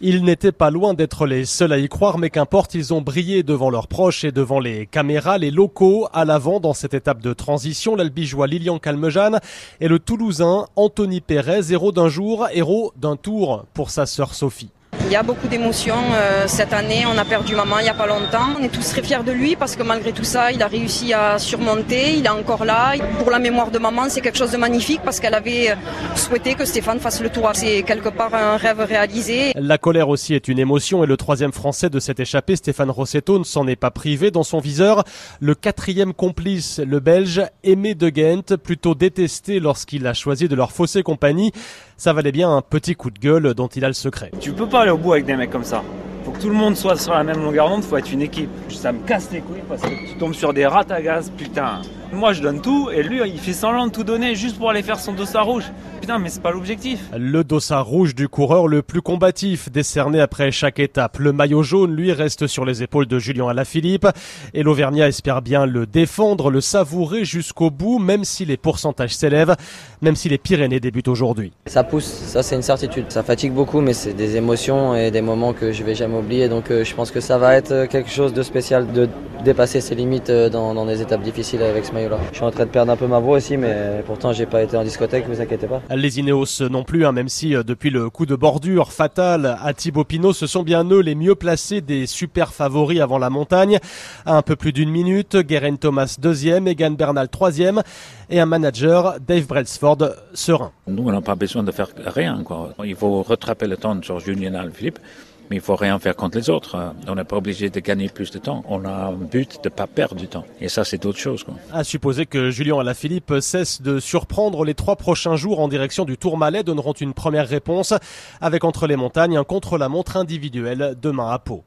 Ils n'étaient pas loin d'être les seuls à y croire, mais qu'importe, ils ont brillé devant leurs proches et devant les caméras, les locaux, à l'avant dans cette étape de transition. L'Albigeois Lilian Calmejane et le Toulousain Anthony Pérez, héros d'un jour, héros d'un tour pour sa sœur Sophie. Il y a beaucoup d'émotions euh, cette année. On a perdu maman il n'y a pas longtemps. On est tous très fiers de lui parce que malgré tout ça, il a réussi à surmonter. Il est encore là. Pour la mémoire de maman, c'est quelque chose de magnifique parce qu'elle avait euh, souhaité que Stéphane fasse le tour. C'est quelque part un rêve réalisé. La colère aussi est une émotion et le troisième français de cette échappée, Stéphane Rossetto, ne s'en est pas privé. Dans son viseur, le quatrième complice, le belge Aimé de Ghent, plutôt détesté lorsqu'il a choisi de leur fausser compagnie. Ça valait bien un petit coup de gueule dont il a le secret. Tu peux pas aller au avec des mecs comme ça. Faut que tout le monde soit sur la même longueur d'onde, faut être une équipe. Ça me casse les couilles parce que tu tombes sur des rats à gaz, putain. Moi je donne tout et lui il fait semblant de tout donner juste pour aller faire son dossard rouge. Putain mais c'est pas l'objectif. Le dossard rouge du coureur le plus combatif décerné après chaque étape. Le maillot jaune lui reste sur les épaules de Julien Alaphilippe et l'Auvergnat espère bien le défendre, le savourer jusqu'au bout même si les pourcentages s'élèvent, même si les Pyrénées débutent aujourd'hui. Ça pousse, ça c'est une certitude. Ça fatigue beaucoup mais c'est des émotions et des moments que je vais jamais oublier donc euh, je pense que ça va être quelque chose de spécial de dépasser ses limites euh, dans, dans des étapes difficiles avec ce maillot-là. Je suis en train de perdre un peu ma voix aussi, mais pourtant j'ai pas été en discothèque, vous inquiétez pas. Les Ineos non plus, hein, même si euh, depuis le coup de bordure fatal à Thibaut Pinot, ce sont bien eux les mieux placés des super favoris avant la montagne. À un peu plus d'une minute, Guerin Thomas deuxième, Egan Bernal troisième et un manager, Dave Brailsford, serein. Nous, on n'a pas besoin de faire rien. Quoi. Il faut rattraper le temps sur Julien Alaphilippe mais il faut rien faire contre les autres. On n'est pas obligé de gagner plus de temps. On a un but de pas perdre du temps. Et ça, c'est autre chose. À supposer que Julien Alaphilippe cesse de surprendre les trois prochains jours en direction du Tourmalet donneront une première réponse avec entre les montagnes un contre-la-montre individuel demain à Pau.